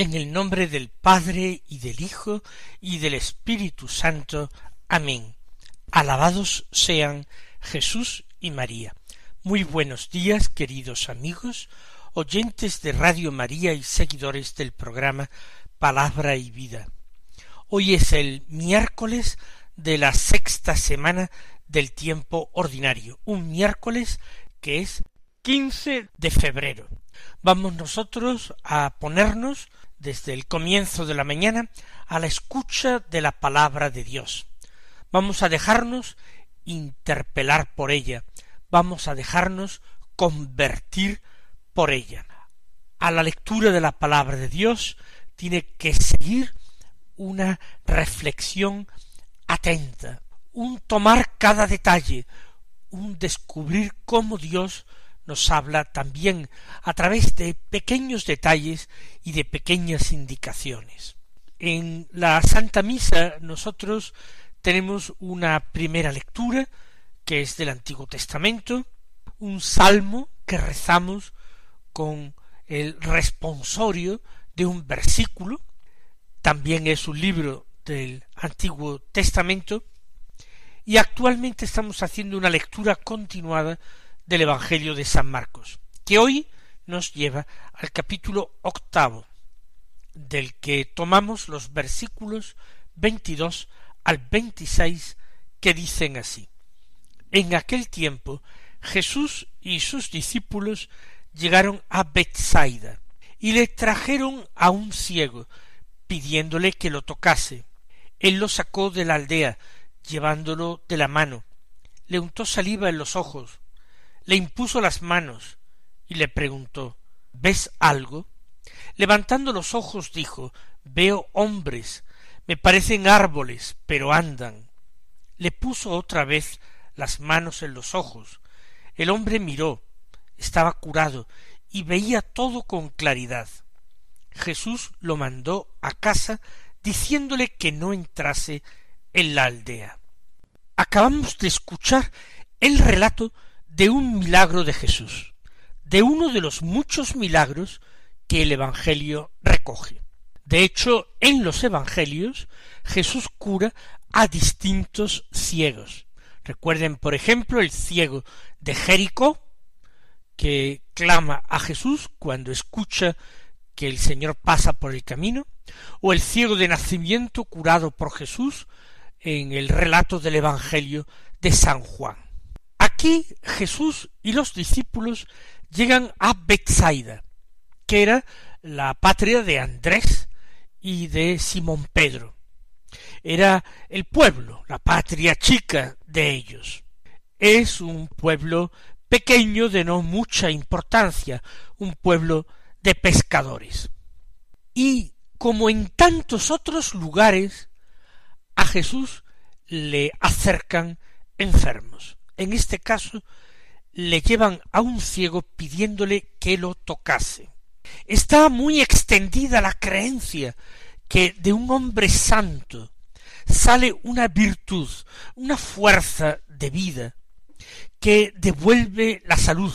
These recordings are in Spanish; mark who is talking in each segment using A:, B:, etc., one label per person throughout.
A: En el nombre del Padre y del Hijo y del Espíritu Santo. Amén. Alabados sean Jesús y María. Muy buenos días, queridos amigos, oyentes de Radio María y seguidores del programa Palabra y Vida. Hoy es el miércoles de la sexta semana del tiempo ordinario, un miércoles que es 15 de febrero. Vamos nosotros a ponernos desde el comienzo de la mañana a la escucha de la palabra de Dios. Vamos a dejarnos interpelar por ella, vamos a dejarnos convertir por ella. A la lectura de la palabra de Dios tiene que seguir una reflexión atenta, un tomar cada detalle, un descubrir cómo Dios nos habla también a través de pequeños detalles y de pequeñas indicaciones. En la Santa Misa nosotros tenemos una primera lectura que es del Antiguo Testamento, un salmo que rezamos con el responsorio de un versículo, también es un libro del Antiguo Testamento, y actualmente estamos haciendo una lectura continuada del Evangelio de San Marcos, que hoy nos lleva al capítulo octavo, del que tomamos los versículos veintidós al veintiséis que dicen así. En aquel tiempo Jesús y sus discípulos llegaron a Bethsaida y le trajeron a un ciego, pidiéndole que lo tocase. Él lo sacó de la aldea, llevándolo de la mano, le untó saliva en los ojos, le impuso las manos y le preguntó ¿Ves algo? Levantando los ojos dijo Veo hombres, me parecen árboles, pero andan. Le puso otra vez las manos en los ojos. El hombre miró, estaba curado y veía todo con claridad. Jesús lo mandó a casa diciéndole que no entrase en la aldea. Acabamos de escuchar el relato de un milagro de Jesús, de uno de los muchos milagros que el Evangelio recoge. De hecho, en los Evangelios Jesús cura a distintos ciegos. Recuerden, por ejemplo, el ciego de Jericó, que clama a Jesús cuando escucha que el Señor pasa por el camino, o el ciego de nacimiento curado por Jesús en el relato del Evangelio de San Juan. Aquí Jesús y los discípulos llegan a Bethsaida, que era la patria de Andrés y de Simón Pedro. Era el pueblo, la patria chica de ellos. Es un pueblo pequeño de no mucha importancia, un pueblo de pescadores. Y como en tantos otros lugares, a Jesús le acercan enfermos en este caso le llevan a un ciego pidiéndole que lo tocase. Está muy extendida la creencia que de un hombre santo sale una virtud, una fuerza de vida que devuelve la salud,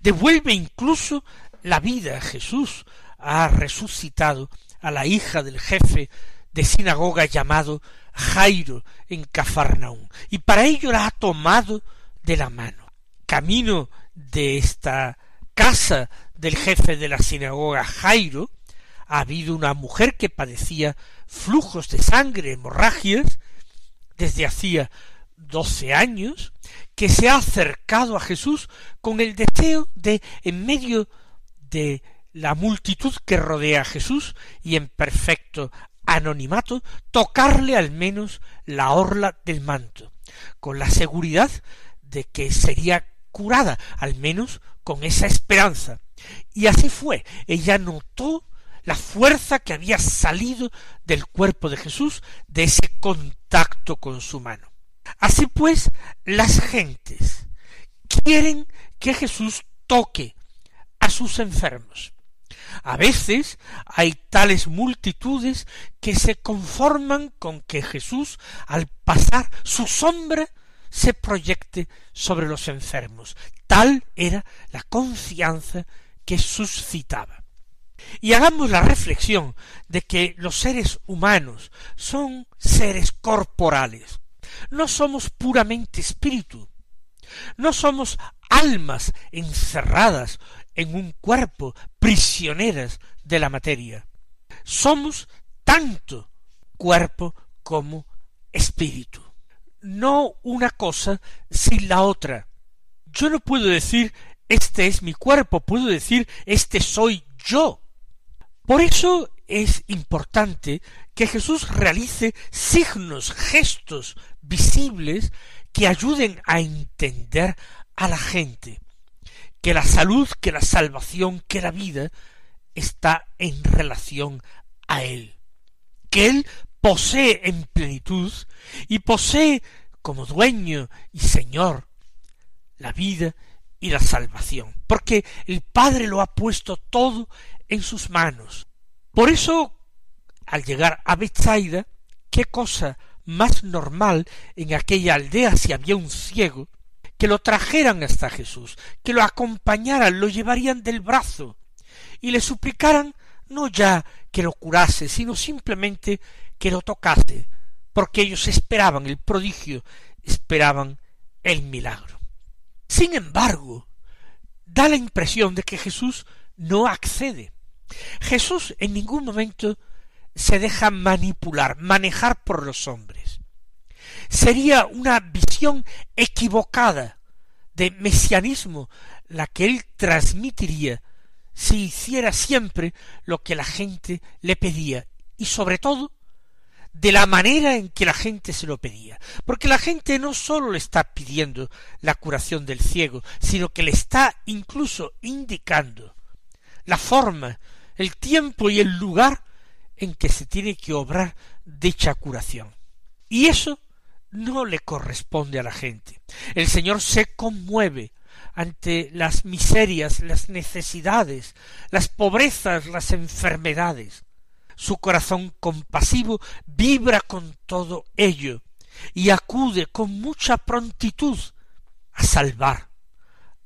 A: devuelve incluso la vida. Jesús ha resucitado a la hija del jefe de sinagoga llamado Jairo en Cafarnaún, y para ello la ha tomado de la mano. Camino de esta casa del jefe de la sinagoga Jairo, ha habido una mujer que padecía flujos de sangre, hemorragias, desde hacía doce años, que se ha acercado a Jesús con el deseo de, en medio de la multitud que rodea a Jesús y en perfecto anonimato, tocarle al menos la orla del manto, con la seguridad de que sería curada, al menos con esa esperanza. Y así fue. Ella notó la fuerza que había salido del cuerpo de Jesús de ese contacto con su mano. Así pues, las gentes quieren que Jesús toque a sus enfermos. A veces hay tales multitudes que se conforman con que Jesús, al pasar su sombra, se proyecte sobre los enfermos. Tal era la confianza que suscitaba. Y hagamos la reflexión de que los seres humanos son seres corporales. No somos puramente espíritu. No somos almas encerradas en un cuerpo, prisioneras de la materia. Somos tanto cuerpo como espíritu. No una cosa sin la otra. Yo no puedo decir este es mi cuerpo, puedo decir este soy yo. Por eso es importante que Jesús realice signos, gestos visibles que ayuden a entender a la gente que la salud, que la salvación, que la vida está en relación a Él, que Él posee en plenitud y posee como dueño y Señor la vida y la salvación, porque el Padre lo ha puesto todo en sus manos. Por eso, al llegar a Bethsaida, qué cosa más normal en aquella aldea si había un ciego, que lo trajeran hasta Jesús, que lo acompañaran, lo llevarían del brazo, y le suplicaran no ya que lo curase, sino simplemente que lo tocase, porque ellos esperaban el prodigio, esperaban el milagro. Sin embargo, da la impresión de que Jesús no accede. Jesús en ningún momento se deja manipular, manejar por los hombres sería una visión equivocada de mesianismo la que él transmitiría si hiciera siempre lo que la gente le pedía y sobre todo de la manera en que la gente se lo pedía. Porque la gente no sólo le está pidiendo la curación del ciego, sino que le está incluso indicando la forma, el tiempo y el lugar en que se tiene que obrar dicha curación. Y eso no le corresponde a la gente. El Señor se conmueve ante las miserias, las necesidades, las pobrezas, las enfermedades. Su corazón compasivo vibra con todo ello y acude con mucha prontitud a salvar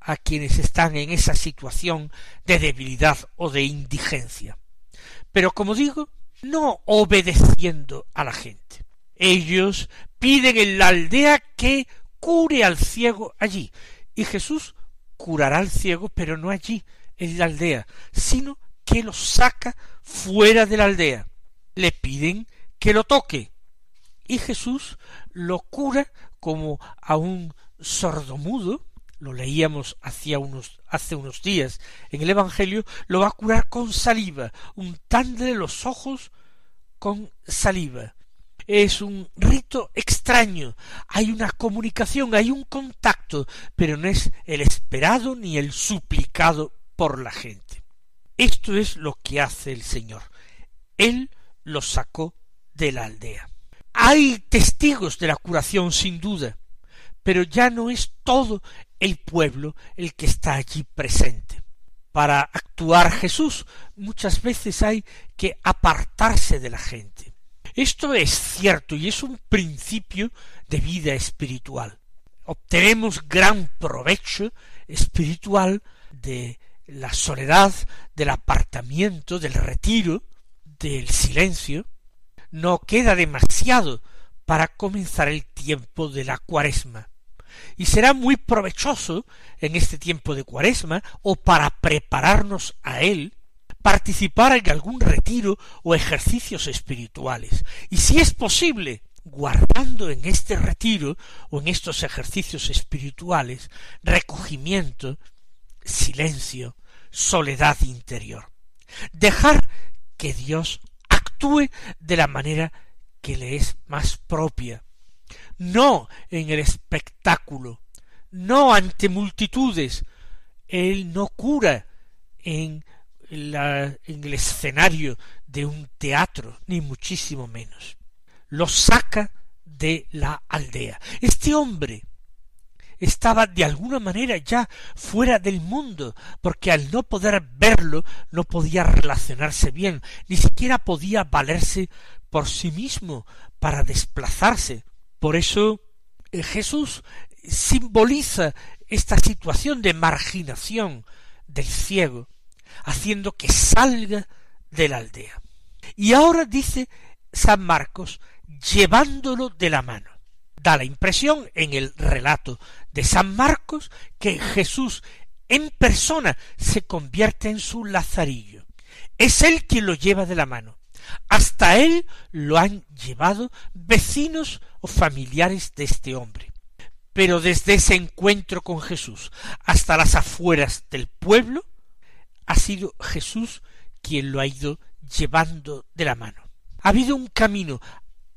A: a quienes están en esa situación de debilidad o de indigencia. Pero como digo, no obedeciendo a la gente. Ellos piden en la aldea que cure al ciego allí. Y Jesús curará al ciego, pero no allí, en la aldea, sino que lo saca fuera de la aldea. Le piden que lo toque. Y Jesús lo cura como a un sordomudo, lo leíamos unos, hace unos días en el Evangelio, lo va a curar con saliva, untándole los ojos con saliva es un rito extraño, hay una comunicación, hay un contacto, pero no es el esperado ni el suplicado por la gente. Esto es lo que hace el Señor. Él lo sacó de la aldea. Hay testigos de la curación sin duda, pero ya no es todo el pueblo el que está allí presente. Para actuar Jesús muchas veces hay que apartarse de la gente esto es cierto y es un principio de vida espiritual. Obtenemos gran provecho espiritual de la soledad, del apartamiento, del retiro, del silencio. No queda demasiado para comenzar el tiempo de la cuaresma. Y será muy provechoso en este tiempo de cuaresma o para prepararnos a él participar en algún retiro o ejercicios espirituales, y si es posible, guardando en este retiro o en estos ejercicios espirituales recogimiento, silencio, soledad interior. Dejar que Dios actúe de la manera que le es más propia, no en el espectáculo, no ante multitudes. Él no cura en en el escenario de un teatro, ni muchísimo menos. Lo saca de la aldea. Este hombre estaba de alguna manera ya fuera del mundo, porque al no poder verlo no podía relacionarse bien, ni siquiera podía valerse por sí mismo para desplazarse. Por eso eh, Jesús simboliza esta situación de marginación del ciego, haciendo que salga de la aldea. Y ahora dice San Marcos, llevándolo de la mano. Da la impresión en el relato de San Marcos que Jesús en persona se convierte en su lazarillo. Es él quien lo lleva de la mano. Hasta él lo han llevado vecinos o familiares de este hombre. Pero desde ese encuentro con Jesús hasta las afueras del pueblo, ha sido Jesús quien lo ha ido llevando de la mano. Ha habido un camino,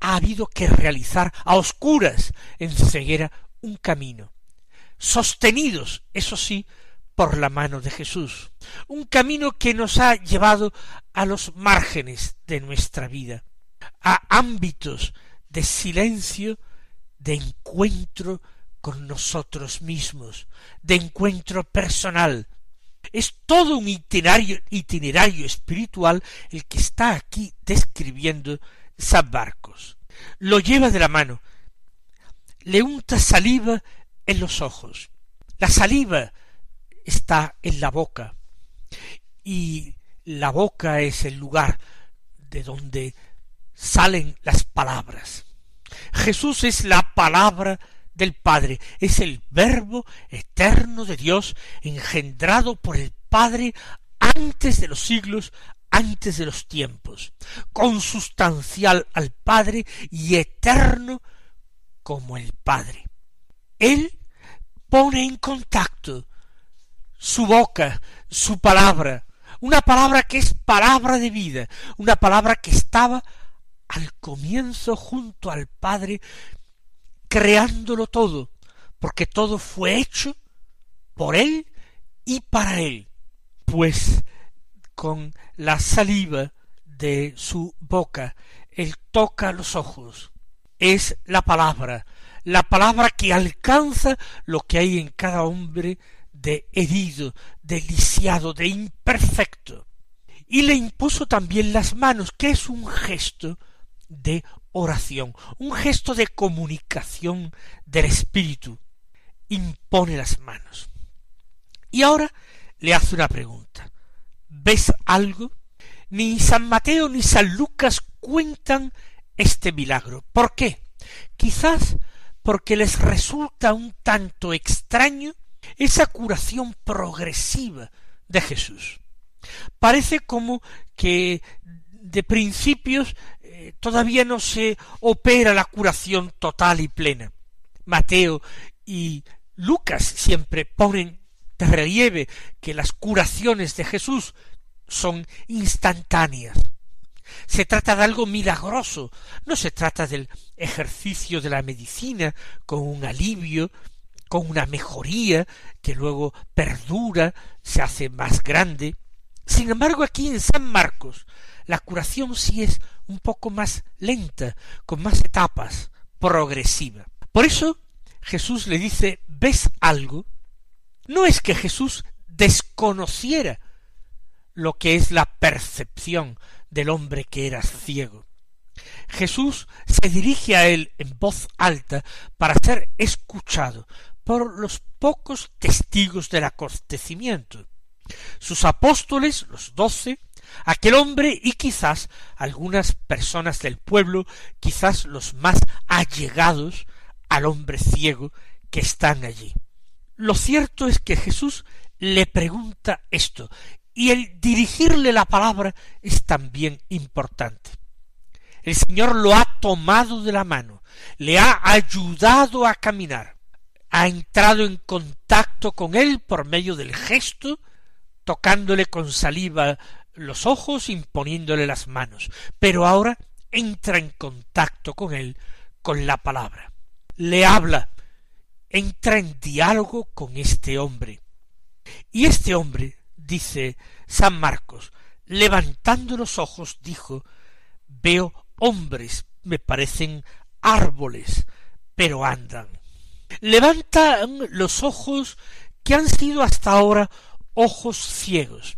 A: ha habido que realizar a oscuras, en ceguera, un camino, sostenidos, eso sí, por la mano de Jesús, un camino que nos ha llevado a los márgenes de nuestra vida, a ámbitos de silencio, de encuentro con nosotros mismos, de encuentro personal. Es todo un itinerario, espiritual el que está aquí describiendo San Barcos. Lo lleva de la mano, le unta saliva en los ojos. La saliva está en la boca y la boca es el lugar de donde salen las palabras. Jesús es la palabra del Padre, es el Verbo eterno de Dios engendrado por el Padre antes de los siglos, antes de los tiempos, consustancial al Padre y eterno como el Padre. Él pone en contacto su boca, su palabra, una palabra que es palabra de vida, una palabra que estaba al comienzo junto al Padre, creándolo todo, porque todo fue hecho por Él y para Él, pues con la saliva de su boca, Él toca los ojos, es la palabra, la palabra que alcanza lo que hay en cada hombre de herido, de lisiado, de imperfecto. Y le impuso también las manos, que es un gesto de oración, un gesto de comunicación del Espíritu. Impone las manos. Y ahora le hace una pregunta. ¿Ves algo? Ni San Mateo ni San Lucas cuentan este milagro. ¿Por qué? Quizás porque les resulta un tanto extraño esa curación progresiva de Jesús. Parece como que de principios todavía no se opera la curación total y plena. Mateo y Lucas siempre ponen de relieve que las curaciones de Jesús son instantáneas. Se trata de algo milagroso, no se trata del ejercicio de la medicina con un alivio, con una mejoría que luego perdura, se hace más grande. Sin embargo, aquí en San Marcos, la curación sí es un poco más lenta, con más etapas, progresiva. Por eso Jesús le dice, ¿ves algo? No es que Jesús desconociera lo que es la percepción del hombre que era ciego. Jesús se dirige a él en voz alta para ser escuchado por los pocos testigos del acontecimiento. Sus apóstoles, los doce, aquel hombre y quizás algunas personas del pueblo, quizás los más allegados al hombre ciego que están allí. Lo cierto es que Jesús le pregunta esto, y el dirigirle la palabra es también importante. El Señor lo ha tomado de la mano, le ha ayudado a caminar, ha entrado en contacto con él por medio del gesto, tocándole con saliva los ojos, imponiéndole las manos, pero ahora entra en contacto con él con la palabra. Le habla, entra en diálogo con este hombre. Y este hombre dice San Marcos, levantando los ojos, dijo, veo hombres, me parecen árboles, pero andan. Levantan los ojos que han sido hasta ahora ojos ciegos.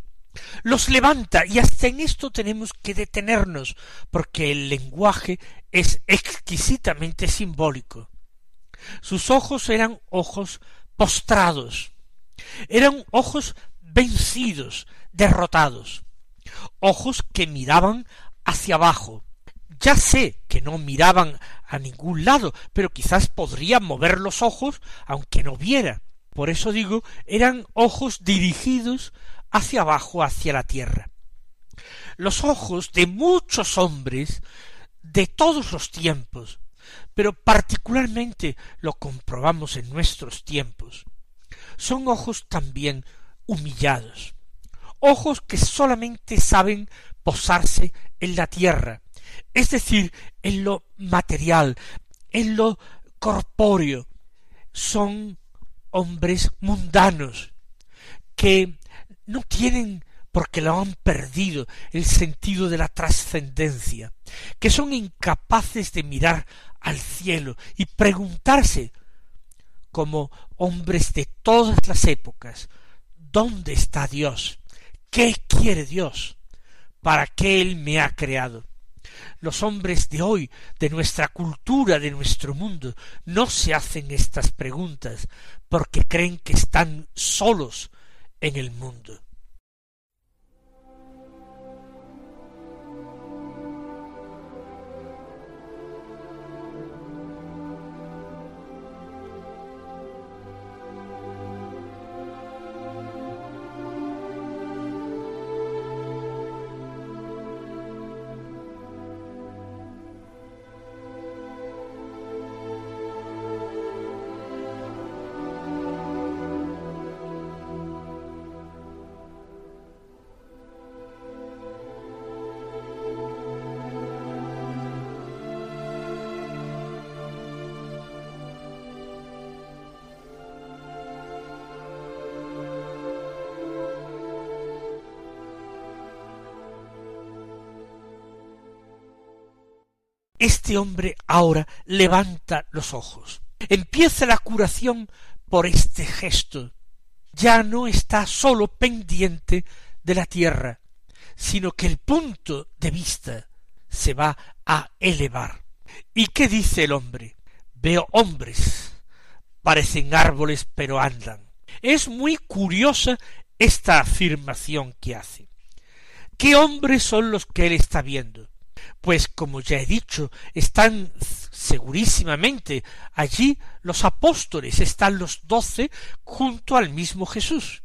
A: Los levanta y hasta en esto tenemos que detenernos, porque el lenguaje es exquisitamente simbólico. Sus ojos eran ojos postrados, eran ojos vencidos, derrotados, ojos que miraban hacia abajo. Ya sé que no miraban a ningún lado, pero quizás podría mover los ojos aunque no viera. Por eso digo, eran ojos dirigidos hacia abajo, hacia la tierra. Los ojos de muchos hombres de todos los tiempos, pero particularmente lo comprobamos en nuestros tiempos, son ojos también humillados, ojos que solamente saben posarse en la tierra, es decir, en lo material, en lo corpóreo, son hombres mundanos, que no tienen porque lo han perdido el sentido de la trascendencia, que son incapaces de mirar al cielo y preguntarse, como hombres de todas las épocas, ¿dónde está Dios? ¿Qué quiere Dios? ¿Para qué Él me ha creado? Los hombres de hoy, de nuestra cultura, de nuestro mundo, no se hacen estas preguntas porque creen que están solos en el mundo. Este hombre ahora levanta los ojos. Empieza la curación por este gesto. Ya no está sólo pendiente de la tierra, sino que el punto de vista se va a elevar. ¿Y qué dice el hombre? Veo hombres, parecen árboles, pero andan. Es muy curiosa esta afirmación que hace. ¿Qué hombres son los que él está viendo? Pues como ya he dicho, están segurísimamente allí los apóstoles, están los doce junto al mismo Jesús.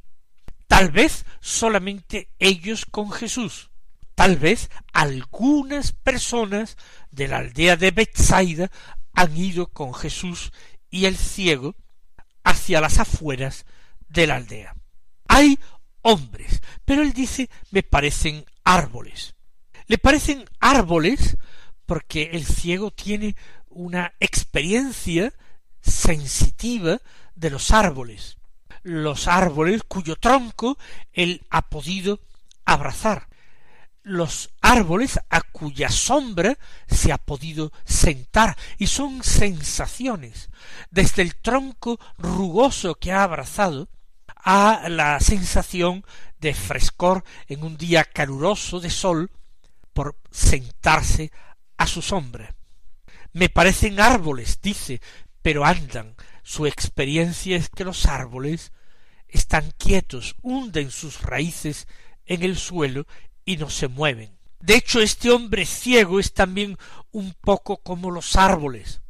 A: Tal vez solamente ellos con Jesús. Tal vez algunas personas de la aldea de Bethsaida han ido con Jesús y el ciego hacia las afueras de la aldea. Hay hombres, pero él dice me parecen árboles. Le parecen árboles porque el ciego tiene una experiencia sensitiva de los árboles, los árboles cuyo tronco él ha podido abrazar, los árboles a cuya sombra se ha podido sentar, y son sensaciones, desde el tronco rugoso que ha abrazado, a la sensación de frescor en un día caluroso de sol, por sentarse a su sombra. Me parecen árboles, dice, pero andan. Su experiencia es que los árboles están quietos, hunden sus raíces en el suelo y no se mueven. De hecho, este hombre ciego es también un poco como los árboles,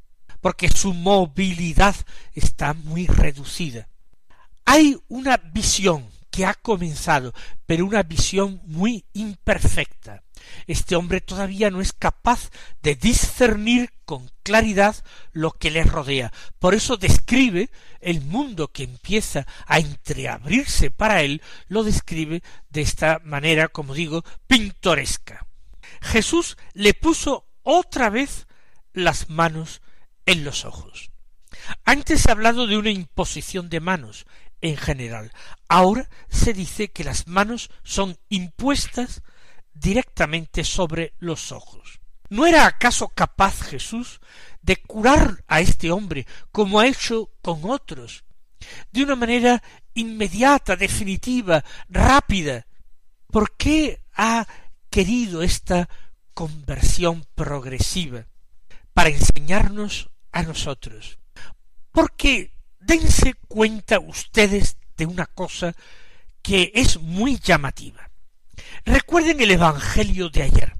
A: porque su movilidad está muy reducida. Hay una visión que ha comenzado, pero una visión muy imperfecta. Este hombre todavía no es capaz de discernir con claridad lo que le rodea. Por eso describe el mundo que empieza a entreabrirse para él, lo describe de esta manera, como digo, pintoresca. Jesús le puso otra vez las manos en los ojos. Antes he hablado de una imposición de manos. en general. Ahora se dice que las manos son impuestas directamente sobre los ojos. ¿No era acaso capaz Jesús de curar a este hombre como ha hecho con otros, de una manera inmediata, definitiva, rápida? ¿Por qué ha querido esta conversión progresiva? Para enseñarnos a nosotros. Porque dense cuenta ustedes de una cosa que es muy llamativa. Recuerden el Evangelio de ayer.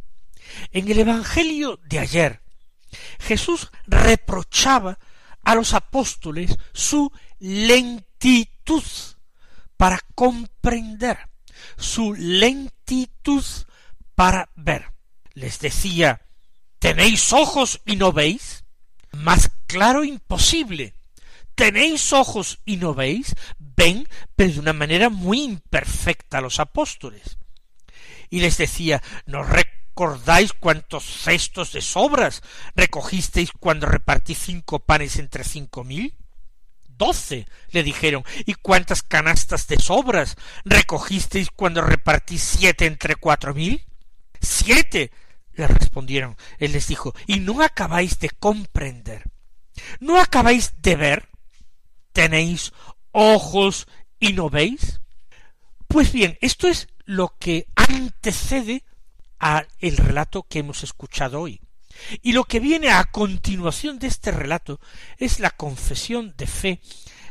A: En el Evangelio de ayer, Jesús reprochaba a los apóstoles su lentitud para comprender, su lentitud para ver. Les decía, ¿tenéis ojos y no veis? Más claro imposible. ¿Tenéis ojos y no veis? Ven, pero de una manera muy imperfecta a los apóstoles. Y les decía, ¿no recordáis cuántos cestos de sobras recogisteis cuando repartí cinco panes entre cinco mil? Doce, le dijeron. ¿Y cuántas canastas de sobras recogisteis cuando repartí siete entre cuatro mil? Siete, le respondieron. Él les dijo, ¿y no acabáis de comprender? ¿No acabáis de ver? ¿Tenéis ojos y no veis? Pues bien, esto es lo que antecede a el relato que hemos escuchado hoy. Y lo que viene a continuación de este relato es la confesión de fe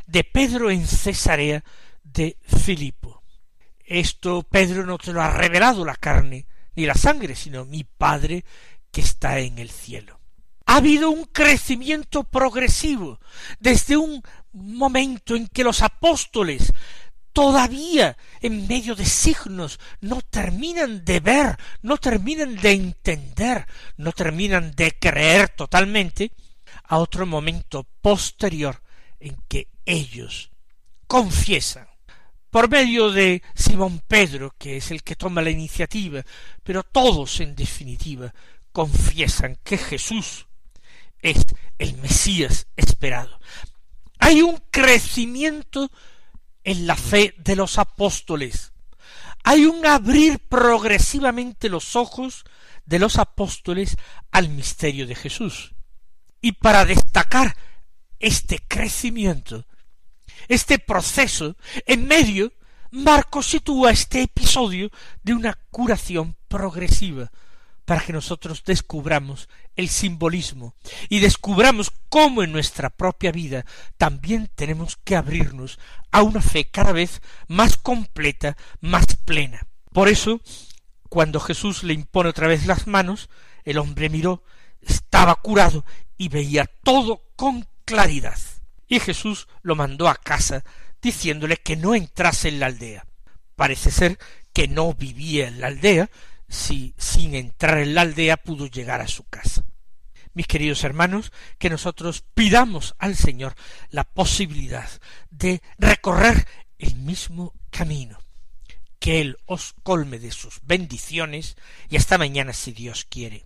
A: de Pedro en Cesarea de Filipo. Esto Pedro no te lo ha revelado la carne ni la sangre, sino mi Padre que está en el cielo. Ha habido un crecimiento progresivo desde un momento en que los apóstoles todavía en medio de signos no terminan de ver, no terminan de entender, no terminan de creer totalmente, a otro momento posterior en que ellos confiesan por medio de Simón Pedro, que es el que toma la iniciativa, pero todos en definitiva confiesan que Jesús es el Mesías esperado. Hay un crecimiento en la fe de los apóstoles. Hay un abrir progresivamente los ojos de los apóstoles al misterio de Jesús. Y para destacar este crecimiento, este proceso, en medio, Marcos sitúa este episodio de una curación progresiva, para que nosotros descubramos el simbolismo y descubramos cómo en nuestra propia vida también tenemos que abrirnos a una fe cada vez más completa, más plena. Por eso, cuando Jesús le impone otra vez las manos, el hombre miró, estaba curado y veía todo con claridad. Y Jesús lo mandó a casa diciéndole que no entrase en la aldea. Parece ser que no vivía en la aldea, si sin entrar en la aldea pudo llegar a su casa. Mis queridos hermanos, que nosotros pidamos al Señor la posibilidad de recorrer el mismo camino, que Él os colme de sus bendiciones y hasta mañana si Dios quiere.